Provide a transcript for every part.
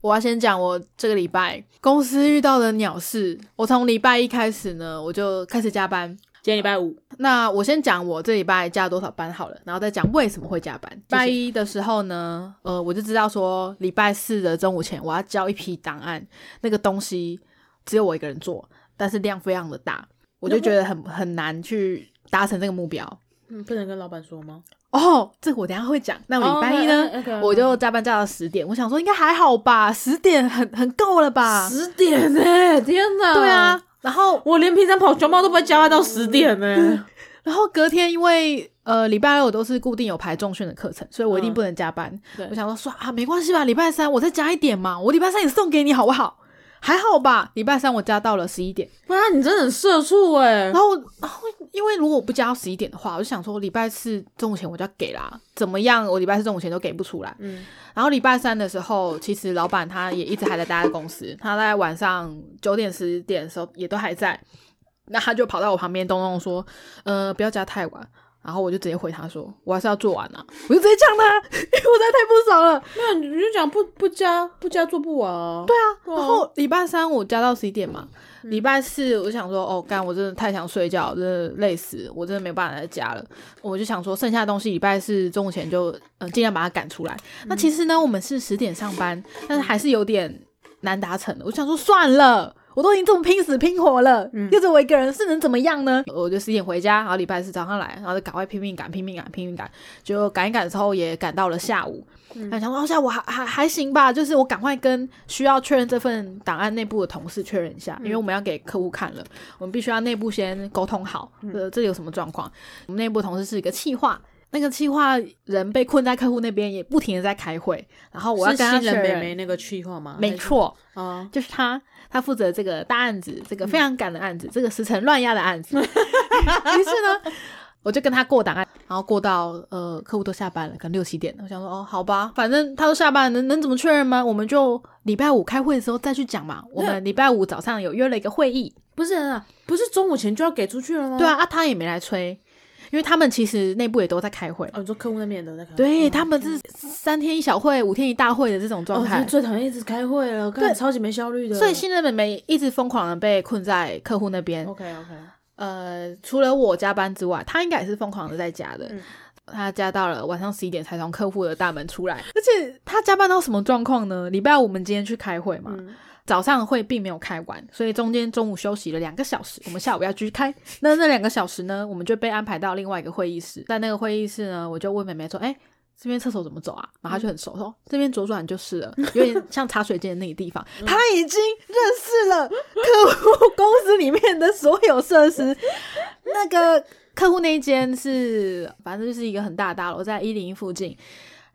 我要先讲我这个礼拜公司遇到的鸟事。我从礼拜一开始呢，我就开始加班。今天礼拜五，那我先讲我这礼拜加多少班好了，然后再讲为什么会加班。礼拜一的时候呢，呃，我就知道说礼拜四的中午前我要交一批档案，那个东西只有我一个人做，但是量非常的大，我就觉得很很难去达成这个目标。嗯，不能跟老板说吗？哦，这个我等下会讲。那我礼拜一呢，我就加班加到十点。我想说应该还好吧，十点很很够了吧？十点呢？天哪！对啊。然后我连平常跑熊猫都不会加班到十点呢。然后隔天因为呃礼拜六都是固定有排重训的课程，所以我一定不能加班。我想说说啊没关系吧，礼拜三我再加一点嘛，我礼拜三也送给你好不好？还好吧，礼拜三我加到了十一点。哇，你真的很社畜哎！然后然后因为如果我不加到十一点的话，我就想说礼拜四中午前我就要给啦，怎么样？我礼拜四中午前都给不出来。嗯。然后礼拜三的时候，其实老板他也一直还在待在公司，他在晚上九点十点的时候也都还在。那他就跑到我旁边，咚咚说：“呃，不要加太晚。”然后我就直接回他说：“我还是要做完啊！”我就直接讲他，因为我实在太不爽了。那你就讲不不加不加做不完啊？对啊。然后礼拜三我加到十一点嘛。礼拜四我想说：“哦，干，我真的太想睡觉，真的累死，我真的没办法在家了。”我就想说，剩下的东西礼拜四中午前就呃尽量把它赶出来。那其实呢，我们是十点上班，但是还是有点难达成的。我想说，算了。我都已经这么拼死拼活了，就只我一个人是能怎么样呢？我就十点回家，然后礼拜四早上来，然后就赶快拼命赶、拼命赶、拼命赶，就赶一赶之后也赶到了下午。那想说哦，下午还还还行吧，就是我赶快跟需要确认这份档案内部的同事确认一下，因为我们要给客户看了，我们必须要内部先沟通好，呃，这里有什么状况？我们内部同事是一个气话。那个企划人被困在客户那边，也不停的在开会。然后我要跟他确认那个企划吗？没错，啊，就是他，他负责这个大案子，这个非常赶的案子，这个时辰乱压的案子。于是呢，我就跟他过档案，然后过到呃客户都下班了，可能六七点。我想说，哦，好吧，反正他都下班，能能怎么确认吗？我们就礼拜五开会的时候再去讲嘛。我们礼拜五早上有约了一个会议，不是啊，不是中午前就要给出去了吗？对啊，啊，他也没来催。因为他们其实内部也都在开会，哦，你说客户那边都在开，对他们是三天一小会，五天一大会的这种状态，最讨厌一直开会了，对，超级没效率的。所以新人们没一直疯狂的被困在客户那边。OK OK，呃，除了我加班之外，他应该也是疯狂的在加的。他加到了晚上十一点才从客户的大门出来，而且他加班到什么状况呢？礼拜五我们今天去开会嘛。早上会并没有开完，所以中间中午休息了两个小时。我们下午要继续开，那那两个小时呢，我们就被安排到另外一个会议室。在那个会议室呢，我就问妹妹说：“哎，这边厕所怎么走啊？”然后她就很熟说：“这边左转就是了，有点像茶水间的那个地方。”她已经认识了客户公司里面的所有设施。那个客户那一间是，反正就是一个很大的大楼，在一零一附近。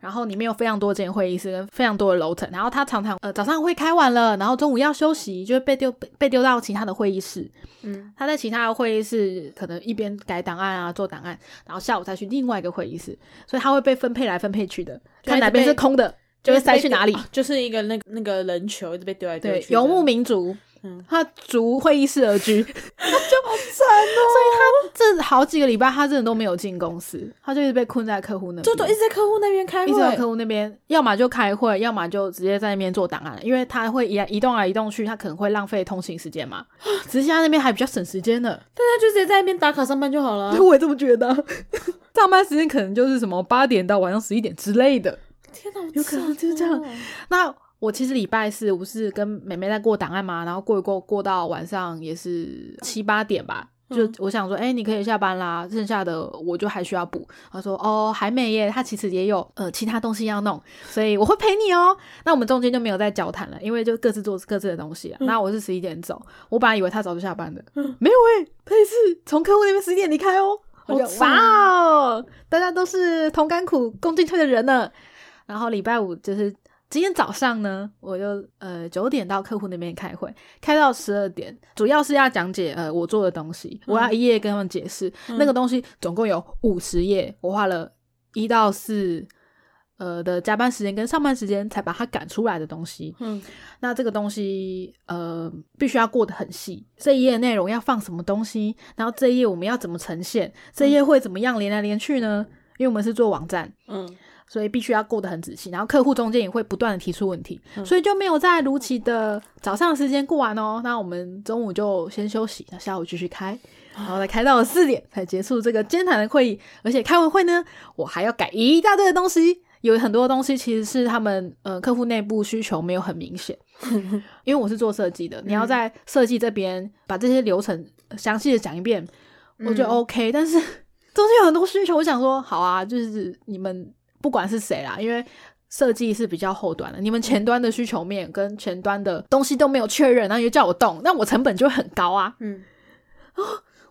然后里面有非常多间会议室跟非常多的楼层，然后他常常呃早上会开完了，然后中午要休息，就会被丢被丢到其他的会议室。嗯，他在其他的会议室可能一边改档案啊做档案，然后下午再去另外一个会议室，所以他会被分配来分配去的，看哪边是空的就会塞去哪里，就是一个那个那个人球一直被丢来丢去，游牧民族。他逐会议室而居，他就好惨哦。所以他这好几个礼拜，他真的都没有进公司，他就一直被困在客户那，就都一直在客户那边开会，一直在客户那边，要么就开会，要么就直接在那边做档案，因为他会移移动来移动去，他可能会浪费通勤时间嘛。只是他那边还比较省时间的，大家就直接在那边打卡上班就好了。我也这么觉得，上班时间可能就是什么八点到晚上十一点之类的。天哪，有可能就是这样。那。我其实礼拜四不是跟妹妹在过档案嘛，然后过一过过到晚上也是七八点吧，就我想说，哎，你可以下班啦，剩下的我就还需要补。他说，哦，还没耶，他其实也有呃其他东西要弄，所以我会陪你哦。那我们中间就没有再交谈了，因为就各自做各自的东西啊。那我是十一点走，我本来以为他早就下班的，没有哎，他也是从客户那边十一点离开哦。哇哦，大家都是同甘苦共进退的人呢。然后礼拜五就是。今天早上呢，我就呃九点到客户那边开会，开到十二点，主要是要讲解呃我做的东西，我要一页跟他们解释。那个东西，总共有五十页，我花了一到四呃的加班时间跟上班时间才把它赶出来的东西。嗯，那这个东西呃必须要过得很细，这一页内容要放什么东西，然后这一页我们要怎么呈现，这一页会怎么样连来连去呢？因为我们是做网站，嗯。所以必须要过得很仔细。然后客户中间也会不断的提出问题，所以就没有在如期的早上时间过完哦。那我们中午就先休息，那下午继续开，然后再开到了四点才结束这个艰难的会议。而且开完会呢，我还要改一大堆的东西。有很多东西其实是他们呃客户内部需求没有很明显，因为我是做设计的，你要在设计这边把这些流程详细的讲一遍，我觉得 OK。但是 中间有很多需求，我想说好啊，就是你们不管是谁啦，因为设计是比较后端的，你们前端的需求面跟前端的东西都没有确认，然后又叫我动，那我成本就很高啊。嗯，哦，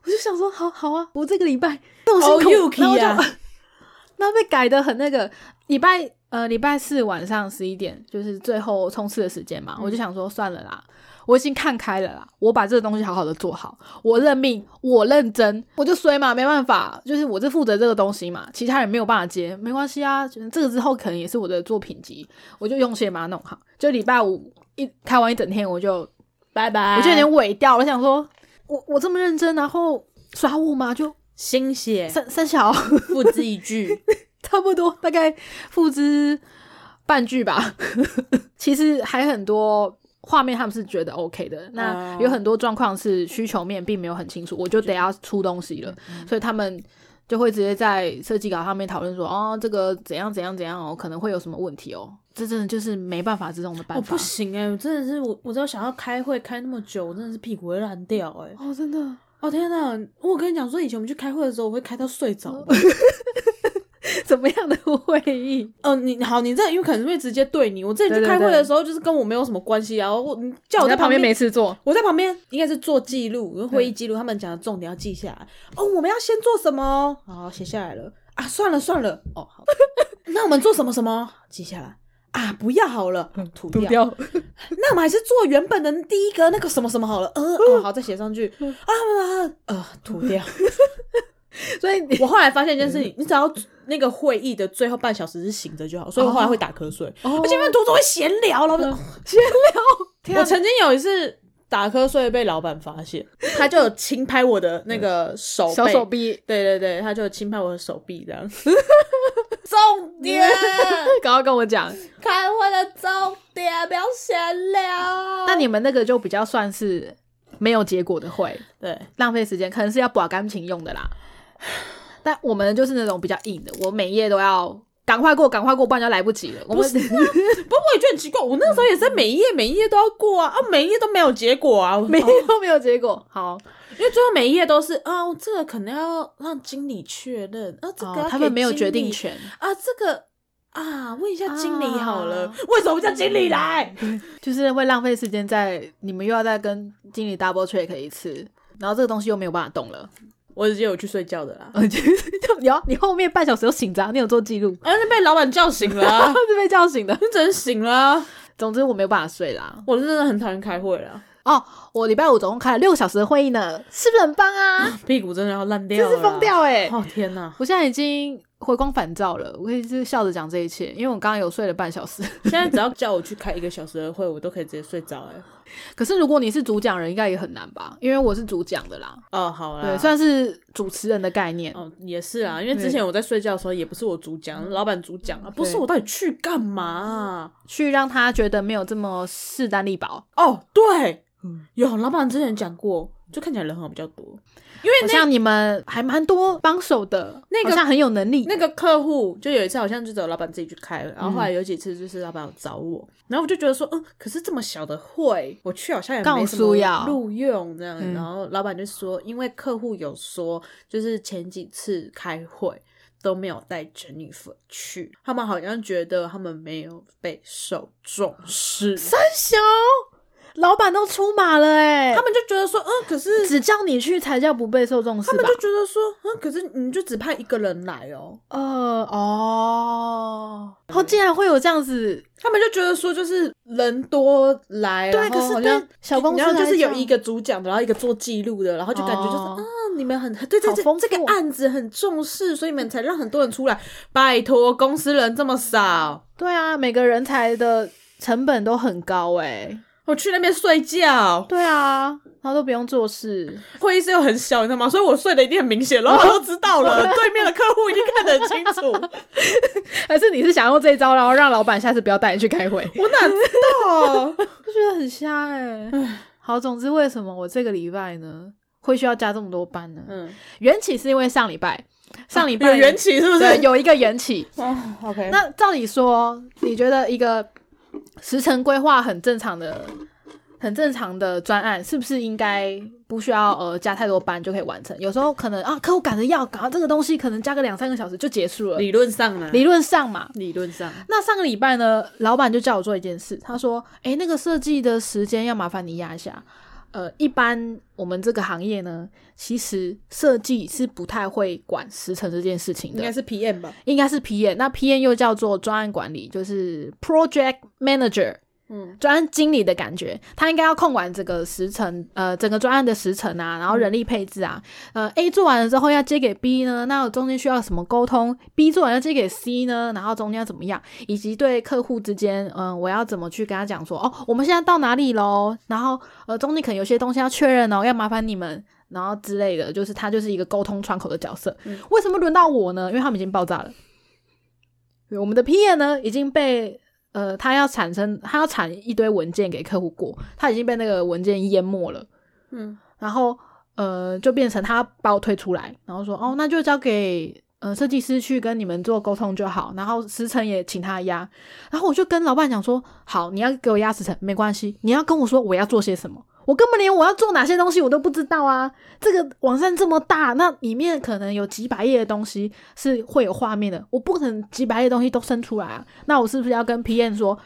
我就想说好好啊，我这个礼拜那么辛苦，然后就。那被改的很那个，礼拜呃礼拜四晚上十一点就是最后冲刺的时间嘛，我就想说算了啦，我已经看开了啦，我把这个东西好好的做好，我认命，我认真，我就衰嘛，没办法，就是我是负责这个东西嘛，其他人没有办法接，没关系啊，这个之后可能也是我的作品集，我就用心把它弄好，就礼拜五一开完一整天我就拜拜，我就有点萎掉，我想说我我这么认真，然后耍我吗？就。心血三三小付之一句，差不多大概付之半句吧。其实还很多画面，他们是觉得 OK 的。那有很多状况是需求面并没有很清楚，我就得要出东西了，所以他们就会直接在设计稿上面讨论说：“哦，这个怎样怎样怎样哦，可能会有什么问题哦。”这真的就是没办法这种的办法。不行哎，我真的是我，我只要想要开会开那么久，我真的是屁股会烂掉哎。哦，真的。哦天哪！我跟你讲说，以前我们去开会的时候，我会开到睡着。怎么样的会议？哦，你好，你这因为可能会直接对你。我之前去开会的时候，就是跟我没有什么关系啊。我你叫我在旁边没事做，我在旁边应该是做记录，会议记录，他们讲的重点要记下来。哦，我们要先做什么？好，写下来了啊。算了算了，哦好，那我们做什么什么？记下来。啊，不要好了，涂掉。那我们还是做原本的第一个那个什么什么好了。嗯，好，再写上去。啊呃，涂掉。所以我后来发现一件事情，你只要那个会议的最后半小时是醒着就好。所以我后来会打瞌睡，而且因为涂总会闲聊了，闲聊。我曾经有一次打瞌睡被老板发现，他就轻拍我的那个手小手臂。对对对，他就轻拍我的手臂这样。重点，刚刚跟我讲开会的重点，不要闲聊。那你们那个就比较算是没有结果的会，对，浪费时间，可能是要保感情用的啦。但我们就是那种比较硬的，我每页都要赶快过，赶快过，不然就来不及了。不是，不过我也觉得很奇怪，我那时候也是每一页每一页都要过啊，啊，每一页都没有结果啊，每一页都没有结果。好。因为最后每一页都是啊，这个可能要让经理确认啊，这个他们没有决定权啊，这个啊，问一下经理好了，为什么叫经理来？就是会浪费时间在你们又要再跟经理 double check 一次，然后这个东西又没有办法动了，我直接有去睡觉的啦。有 你后面半小时又醒着，你有做记录？啊，是被老板叫醒了，是被叫醒的，真醒了。总之我没有办法睡啦，我真的很讨厌开会啦。哦，我礼拜五总共开了六个小时的会议呢，是不是很棒啊？屁股真的要烂掉，真是疯掉哎！哦天哪，我现在已经回光返照了，我可以是笑着讲这一切，因为我刚刚有睡了半小时。现在只要叫我去开一个小时的会，我都可以直接睡着哎。可是如果你是主讲人，应该也很难吧？因为我是主讲的啦。哦，好啦，对，算是主持人的概念。哦，也是啊，因为之前我在睡觉的时候，也不是我主讲，老板主讲啊，不是我到底去干嘛？去让他觉得没有这么势单力薄。哦，对。有老板之前讲过，就看起来人好像比较多，因为像你们还蛮多帮手的，那个像很有能力。那个客户就有一次好像就找老板自己去开了，然后后来有几次就是老板找我，然后我就觉得说，嗯，可是这么小的会，我去好像也没什么录用这样。然后老板就说，因为客户有说，就是前几次开会都没有带 Jennifer 去，他们好像觉得他们没有被受重视。三小。老板都出马了哎，他们就觉得说，嗯，可是只叫你去才叫不被受重视。他们就觉得说，嗯，可是你就只派一个人来哦。呃哦，然后竟然会有这样子，他们就觉得说，就是人多来，对，可是对小公司就是有一个主讲的，然后一个做记录的，然后就感觉就是啊，你们很对对对，这个案子很重视，所以你们才让很多人出来。拜托，公司人这么少，对啊，每个人才的成本都很高哎。我去那边睡觉。对啊，然后都不用做事。会议室又很小，你知道吗？所以我睡的一定很明显，老板都知道了。对面的客户一定看得很清楚。还是你是想用这一招，然后让老板下次不要带你去开会？我哪知道？我觉得很瞎哎。好，总之为什么我这个礼拜呢会需要加这么多班呢？嗯，缘起是因为上礼拜，上礼拜有缘起是不是？有一个缘起。哦，OK。那照理说，你觉得一个时程规划很正常的？很正常的专案，是不是应该不需要呃加太多班就可以完成？有时候可能啊，客户赶着要搞这个东西，可能加个两三个小时就结束了。理论上呢？理论上嘛，理论上。那上个礼拜呢，老板就叫我做一件事，他说：“哎，那个设计的时间要麻烦你压一下。呃，一般我们这个行业呢，其实设计是不太会管时程这件事情的，应该是 PM 吧？应该是 PM。那 PM 又叫做专案管理，就是 Project Manager。”嗯，专案经理的感觉，他应该要控管这个时程，呃，整个专案的时程啊，然后人力配置啊，呃，A 做完了之后要接给 B 呢，那中间需要什么沟通？B 做完要接给 C 呢，然后中间要怎么样？以及对客户之间，嗯，我要怎么去跟他讲说，哦，我们现在到哪里喽？然后，呃，中间可能有些东西要确认哦，要麻烦你们，然后之类的，就是他就是一个沟通窗口的角色。为什么轮到我呢？因为他们已经爆炸了，我们的 PM 呢已经被。呃，他要产生，他要产一堆文件给客户过，他已经被那个文件淹没了，嗯，然后呃，就变成他把我推出来，然后说，哦，那就交给呃设计师去跟你们做沟通就好，然后时辰也请他压，然后我就跟老板讲说，好，你要给我压时辰没关系，你要跟我说我要做些什么。我根本连我要做哪些东西我都不知道啊！这个网站这么大，那里面可能有几百页的东西是会有画面的，我不可能几百页东西都生出来啊！那我是不是要跟 PM 说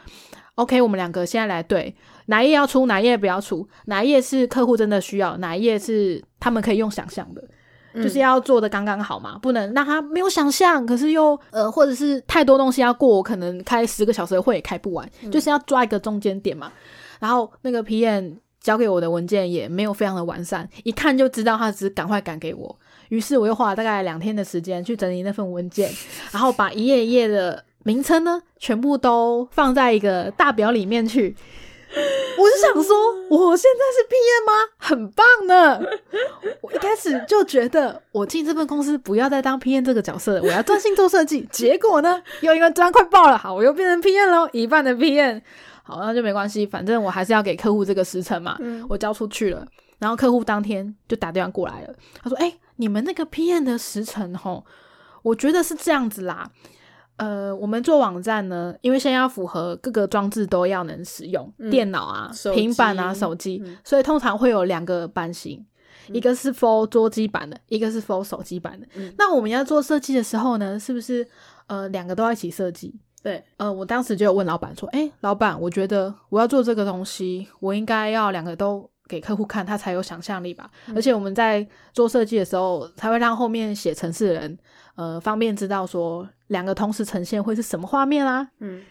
，OK，我们两个现在来对哪一页要出，哪一页不要出，哪一页是客户真的需要，哪一页是他们可以用想象的，就是要做的刚刚好嘛，不能让他没有想象，可是又呃，或者是太多东西要过，我可能开十个小时的会也开不完，就是要抓一个中间点嘛。然后那个 PM。交给我的文件也没有非常的完善，一看就知道他只是赶快赶给我。于是我又花了大概两天的时间去整理那份文件，然后把一页一页的名称呢全部都放在一个大表里面去。我就想说，我现在是 PM 吗？很棒呢！我一开始就觉得我进这份公司不要再当 PM 这个角色了，我要专心做设计。结果呢，又因为砖快爆了，好，我又变成 PM 喽，一半的 PM。好，那就没关系，反正我还是要给客户这个时辰嘛。我交出去了，然后客户当天就打电话过来了，他说：“哎，你们那个 PM 的时辰吼，我觉得是这样子啦。呃，我们做网站呢，因为现在要符合各个装置都要能使用，电脑啊、平板啊、手机，所以通常会有两个版型，一个是 for 桌机版的，一个是 for 手机版的。那我们要做设计的时候呢，是不是呃两个都要一起设计？”对，呃，我当时就有问老板说：“哎，老板，我觉得我要做这个东西，我应该要两个都给客户看，他才有想象力吧？而且我们在做设计的时候，才会让后面写城市的人，呃，方便知道说两个同时呈现会是什么画面啦。”嗯，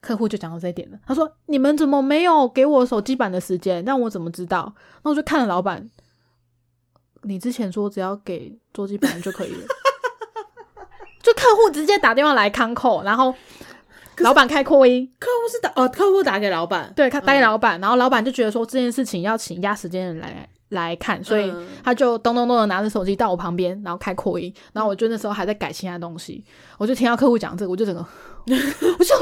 客户就讲到这一点了，他说：“你们怎么没有给我手机版的时间？让我怎么知道？”那我就看了老板，你之前说只要给桌机版就可以了。就客户直接打电话来康扣，然后老板开扩音，客户是打哦，客户打给老板，对，他打给老板，然后老板就觉得说这件事情要请压时间人来来看，所以他就咚咚咚的拿着手机到我旁边，然后开扩音，然后我就那时候还在改其他东西，我就听到客户讲这个，我就整个 我就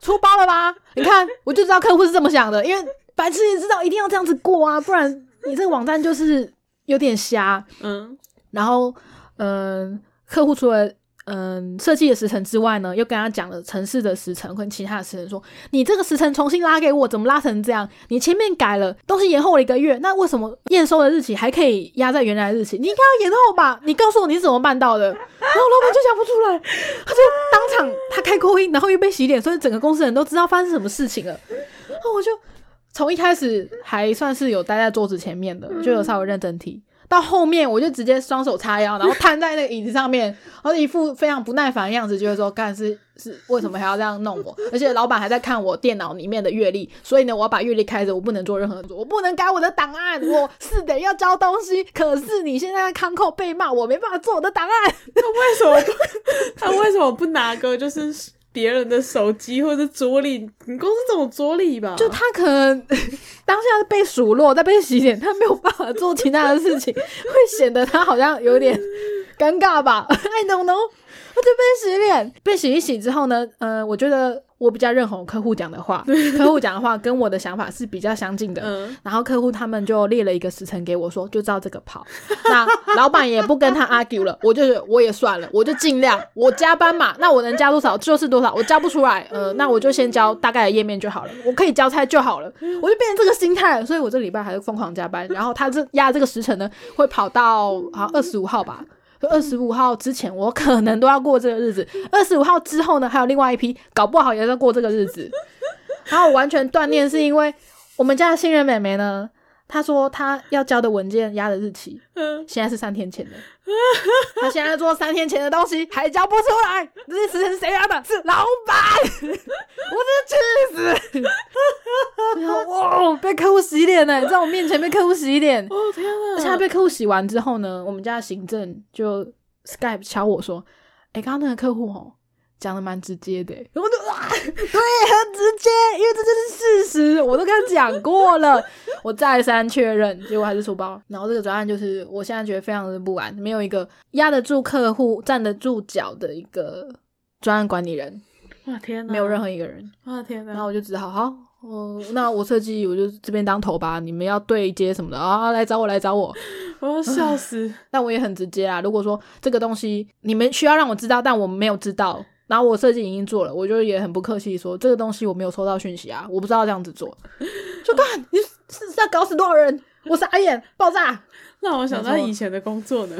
出包了吧？你看，我就知道客户是这么想的，因为白痴也知道一定要这样子过啊，不然你这个网站就是有点瞎。嗯，然后嗯，客户除了嗯，设计的时辰之外呢，又跟他讲了城市的时辰跟其他的时辰，说你这个时辰重新拉给我，怎么拉成这样？你前面改了，东西延后了一个月，那为什么验收的日期还可以压在原来的日期？你应该要延后吧？你告诉我你是怎么办到的？然后老板就想不出来，他就当场他开口音，然后又被洗脸，所以整个公司人都知道发生什么事情了。那我就从一开始还算是有待在桌子前面的，就有稍微认真听。到后面我就直接双手叉腰，然后瘫在那个椅子上面，然后一副非常不耐烦的样子，就是说干是是为什么还要这样弄我？而且老板还在看我电脑里面的阅历，所以呢，我要把阅历开着，我不能做任何，我不能改我的档案，我是得要交东西。可是你现在在康扣被骂，我没办法做我的档案。他为什么？他为什么不拿个就是别人的手机或者桌立，你公司这种桌立吧，就他可能当下被数落，在被洗脸，他没有办法做其他的事情，会显得他好像有点尴尬吧？I don't know，就被洗脸，被洗一洗之后呢，呃，我觉得。我比较认同客户讲的话，客户讲的话跟我的想法是比较相近的。然后客户他们就列了一个时辰给我，说就照这个跑。那老板也不跟他 argue 了，我就我也算了，我就尽量我加班嘛，那我能加多少就是多少，我加不出来，呃，那我就先交大概的页面就好了，我可以交差就好了，我就变成这个心态。所以我这礼拜还是疯狂加班。然后他这压这个时辰呢，会跑到好像二十五号吧。二十五号之前，我可能都要过这个日子。二十五号之后呢，还有另外一批，搞不好也在过这个日子。然后完全断念，是因为我们家的新人妹妹呢。他说他要交的文件压的日期，现在是三天前的。他现在做三天前的东西还交不出来，这些时辰谁压的？是老板！我真的气死！哇，被客户洗脸呢，在我面前被客户洗脸。哦天哪！而且他被客户洗完之后呢，我们家的行政就 Skype 敲我说：“哎，刚刚那个客户哦。”讲的蛮直接的，我就哇，对，很直接，因为这就是事实，我都跟他讲过了，我再三确认，结果还是出包。然后这个专案就是，我现在觉得非常的不安，没有一个压得住客户、站得住脚的一个专案管理人。哇天哪，没有任何一个人。哇天哪，然后我就只好，好，哦，那我设计，我就这边当头吧，你们要对接什么的啊，来找我，来找我，我要笑死。但我也很直接啊，如果说这个东西你们需要让我知道，但我们没有知道。然后我设计已经做了，我就也很不客气说这个东西我没有收到讯息啊，我不知道这样子做，就看你是要搞死多少人，我傻眼爆炸。让我想到以前的工作呢，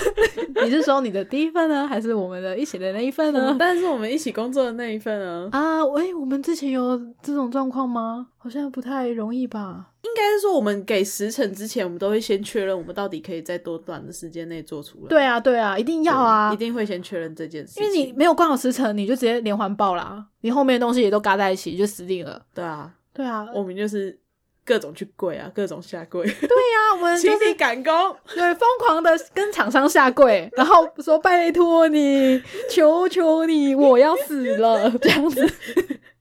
你是说你的第一份呢，还是我们的一起的那一份呢？但是我们一起工作的那一份啊啊，喂，我们之前有这种状况吗？好像不太容易吧。应该是说我们给时辰之前，我们都会先确认我们到底可以在多短的时间内做出来。对啊，对啊，一定要啊，一定会先确认这件事。因为你没有关好时辰，你就直接连环爆啦，你后面的东西也都嘎在一起，就死定了。对啊，对啊，我们就是。各种去跪啊，各种下跪。对呀，我们就是赶工，对，疯狂的跟厂商下跪，然后说拜托你，求求你，我要死了这样子。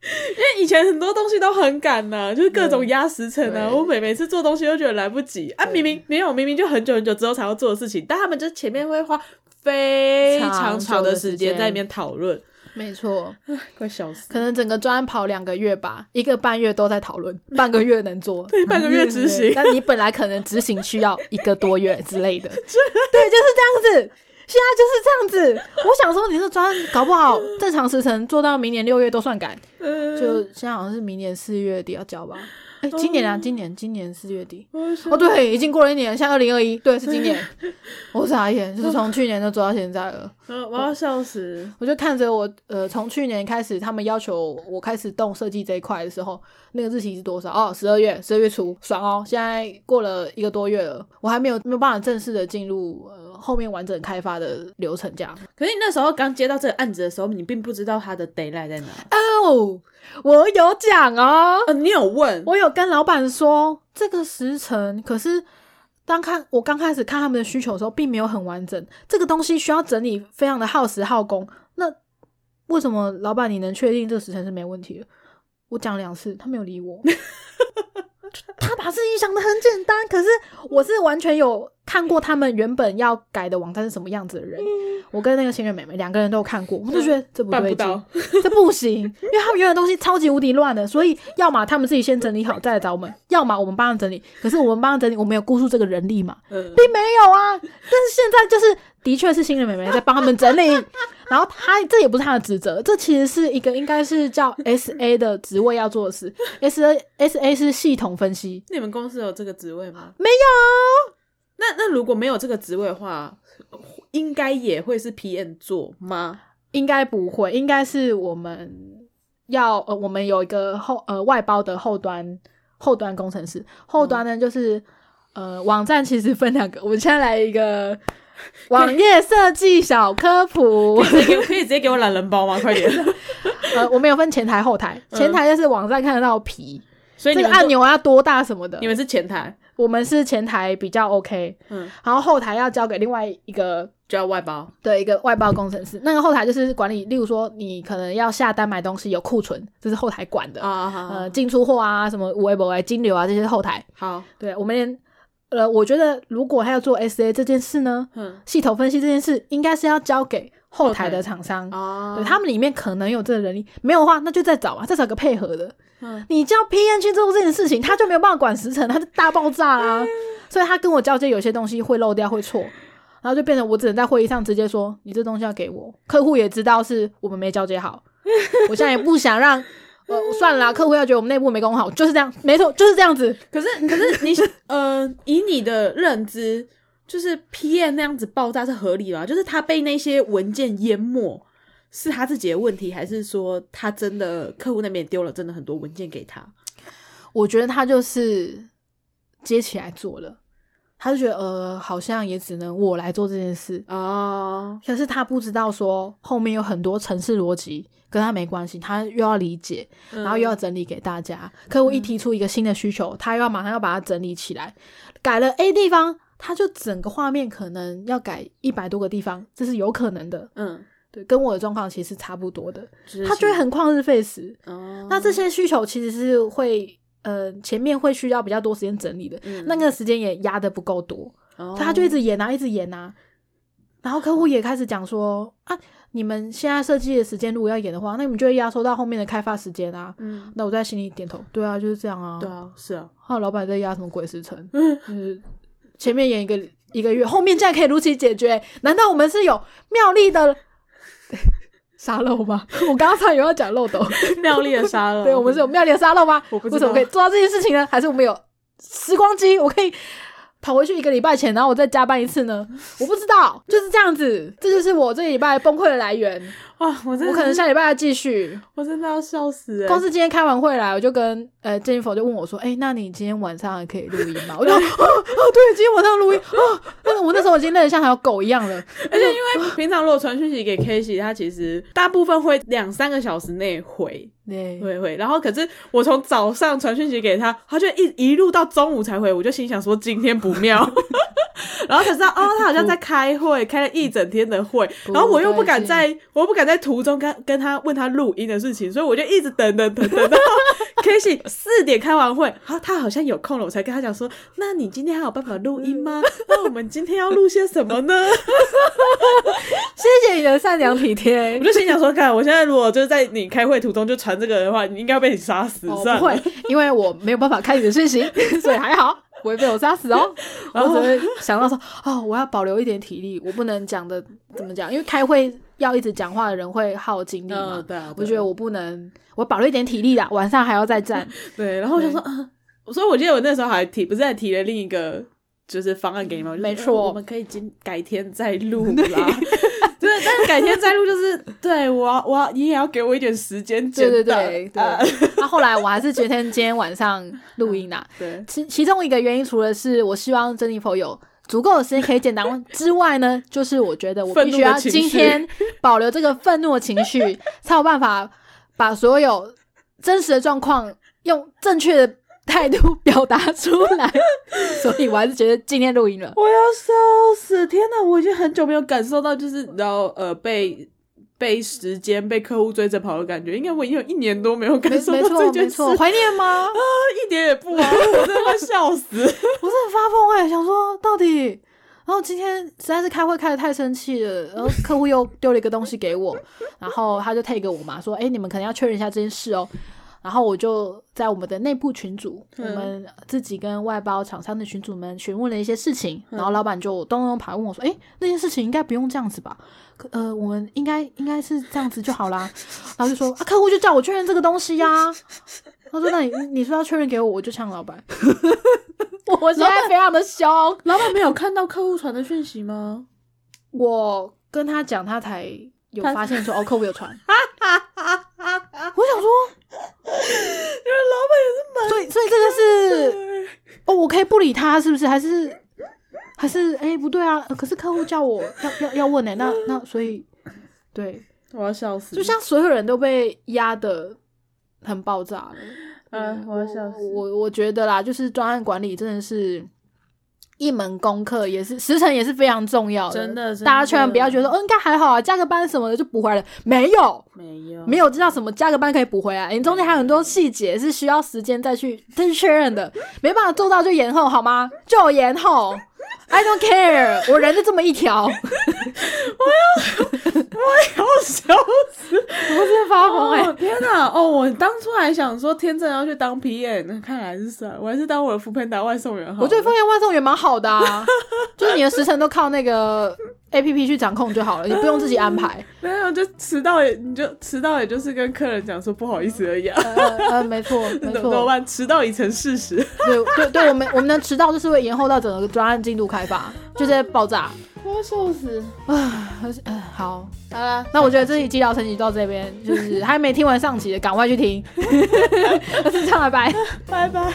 因为以前很多东西都很赶呐，就是各种压时辰啊。我每每次做东西都觉得来不及啊，明明没有，明明就很久很久之后才要做的事情，但他们就前面会花非常长的时间在里面讨论。没错，快笑死！可能整个专跑两个月吧，一个半月都在讨论，半个月能做，对，半个月执行。但你本来可能执行需要一个多月之类的，对，就是这样子。现在就是这样子。我想说，你这专搞不好正常时程做到明年六月都算赶，就现在好像是明年四月底要交吧。哎今年啊，今年今年四月底哦，对，已经过了一年，像二零二一，对，是今年。我傻眼，就是从去年就做到现在了。我要笑死！我就看着我，呃，从去年开始，他们要求我开始动设计这一块的时候，那个日期是多少？哦，十二月，十二月初，爽哦！现在过了一个多月了，我还没有没有办法正式的进入呃后面完整开发的流程，这样。可是你那时候刚接到这个案子的时候，你并不知道他的 d a y l i g h t 在哪哦。我有讲哦，你有问，我有跟老板说这个时辰，可是当看我刚开始看他们的需求的时候，并没有很完整，这个东西需要整理，非常的耗时耗工。那为什么老板你能确定这个时辰是没问题的？我讲两次，他没有理我。他把事情想的很简单，可是我是完全有看过他们原本要改的网站是什么样子的人。我跟那个新人妹妹两个人都有看过，我就觉得这不对劲，这不行，因为他们原本东西超级无敌乱的，所以要么他们自己先整理好再来找我们，要么我们帮他整理。可是我们帮他整理，我们有估数这个人力嘛，并没有啊。但是现在就是的确是新人妹妹在帮他们整理。然后他这也不是他的职责，这其实是一个应该是叫 S A 的职位要做的事。S A S A 是系统分析。你们公司有这个职位吗？没有。那那如果没有这个职位的话，应该也会是 P N 做吗？应该不会，应该是我们要呃，我们有一个后呃外包的后端后端工程师。后端呢，就是呃网站其实分两个，我们现在来一个。网页设计小科普，可以可以直接给我懒人包吗？快点！呃，我们有分前台后台，前台就是网站看得到皮，所以这个按钮要多大什么的。你们是前台，我们是前台比较 OK，嗯，然后后台要交给另外一个就要外包，对，一个外包工程师。那个后台就是管理，例如说你可能要下单买东西有库存，这是后台管的。啊，呃，进出货啊，什么微博啊、金流啊这些后台。好，对我们连呃，我觉得如果他要做 SA 这件事呢，嗯，系统分析这件事应该是要交给后台的厂商哦，对他们里面可能有这个人力，没有的话那就再找啊，再找个配合的。你叫 PM 去做这件事情，他就没有办法管时程，他就大爆炸啊！所以他跟我交接有些东西会漏掉、会错，然后就变成我只能在会议上直接说：“你这东西要给我。”客户也知道是我们没交接好，我现在也不想让呃算了，客户要觉得我们内部没工好，就是这样，没错，就是这样子。可是可是你呃，以你的认知，就是 PM 那样子爆炸是合理吗？就是他被那些文件淹没。是他自己的问题，还是说他真的客户那边丢了真的很多文件给他？我觉得他就是接起来做了，他就觉得呃，好像也只能我来做这件事啊。可是他不知道说后面有很多城市逻辑跟他没关系，他又要理解，然后又要整理给大家。客户一提出一个新的需求，他又要马上要把它整理起来，改了 A 地方，他就整个画面可能要改一百多个地方，这是有可能的。嗯。对，跟我的状况其实差不多的，他就会很旷日费时。哦，那这些需求其实是会，呃，前面会需要比较多时间整理的，那个时间也压的不够多，他就一直演啊，一直演啊。然后客户也开始讲说啊，你们现在设计的时间如果要演的话，那你们就会压缩到后面的开发时间啊。嗯，那我在心里点头，对啊，就是这样啊。对啊，是啊。还有老板在压什么鬼时辰？嗯，前面演一个一个月，后面竟然可以如期解决？难道我们是有妙丽的？沙漏吗？我刚刚差点要讲漏斗，妙丽的沙漏。对，我们是有妙丽的沙漏吗？为什么可以做到这件事情呢？还是我们有时光机？我可以。跑回去一个礼拜前，然后我再加班一次呢？我不知道，就是这样子，这就是我这礼拜崩溃的来源 哇！我真的我可能下礼拜要继续，我真的要笑死！公司今天开完会来，我就跟呃郑一否就问我说：“哎，那你今天晚上还可以录音吗？”我就哦 哦，对，今天晚上录音哦。但是我那时候已经累得像条狗一样了，而且因为平常如果传讯息给 K 西，他其实大部分会两三个小时内回。对会会，然后可是我从早上传讯息给他，他就一一路到中午才回，我就心想说今天不妙，然后才知道哦，他好像在开会，开了一整天的会，然后我又不敢在，我又不敢在途中跟跟他问他录音的事情，所以我就一直等等等等到 K 西四点开完会，好，他好像有空了，我才跟他讲说，那你今天还有办法录音吗？那我们今天要录些什么呢？谢谢你的善良体贴，我就心想说，看我现在如果就是在你开会途中就传。这个的话，你应该被你杀死。不会，因为我没有办法开你的讯息，所以还好不会被我杀死哦。然后只会想到说，哦，我要保留一点体力，我不能讲的怎么讲？因为开会要一直讲话的人会耗精力嘛。对啊，我觉得我不能，我保留一点体力啦，晚上还要再站。对，然后我就说，所以我记得我那时候还提，不是还提了另一个就是方案给你们？没错，我们可以今改天再录啦。对，但是改天再录就是，对我我你也要给我一点时间。对对对对。那后来我还是决定今天晚上录音啦。对，其其中一个原因，除了是我希望珍妮佛有足够的时间可以简单问之外呢，就是我觉得我必须要今天保留这个愤怒的情绪，才有办法把所有真实的状况用正确的。态度表达出来，所以我还是觉得今天录音了。我要笑死！天哪，我已经很久没有感受到，就是然后呃被被时间被客户追着跑的感觉。应该我已经有一年多没有感受到这件事，怀念吗？啊，一点也不啊！我真的笑死！我真的发疯哎，想说到底，然后今天实在是开会开的太生气了，然后客户又丢了一个东西给我，然后他就 take 我嘛，说哎，你们可能要确认一下这件事哦。然后我就在我们的内部群组，我们自己跟外包厂商的群组们询问了一些事情，然后老板就咚咚跑问我说：“哎，那件事情应该不用这样子吧？呃，我们应该应该是这样子就好啦。”然后就说：“啊，客户就叫我确认这个东西呀。”他说：“那你你说要确认给我，我就呛老板。”我现在非常的凶。老板没有看到客户传的讯息吗？我跟他讲，他才有发现说：“哦，客户有传。”我想说，老板也是蛮……所以，所以这个是哦，我可以不理他，是不是？还是还是哎，不对啊！可是客户叫我要要要问呢，那那所以对，我要笑死！就像所有人都被压的很爆炸了。嗯，我要笑死。我我觉得啦，就是专案管理真的是。一门功课也是时辰也是非常重要的，真的，大家千万不要觉得哦，应该还好啊，加个班什么的就补回来。了，没有，没有，没有知道什么加个班可以补回来，你中间还有很多细节是需要时间再去再去确认的，没办法做到就延后好吗？就延后。I don't care，我人就这么一条，我要我要笑死，我是发疯哎！天哪，哦，我当初还想说天正要去当 PM，看来是算，我还是当我的副片打外送员好。我觉得副片外送员蛮好的啊，就是你的时辰都靠那个 APP 去掌控就好了，你不用自己安排。没有，就迟到也你就迟到，也就是跟客人讲说不好意思而已。呃，没错，没错。怎么办？迟到已成事实。对对对，我们我们的迟到就是会延后到整个专案进度开发，就在爆炸。我要笑死啊！嗯，好，好了，那我觉得这期医疗升级到这边，就是还没听完上集的，赶快去听。我是唱拜拜，拜拜。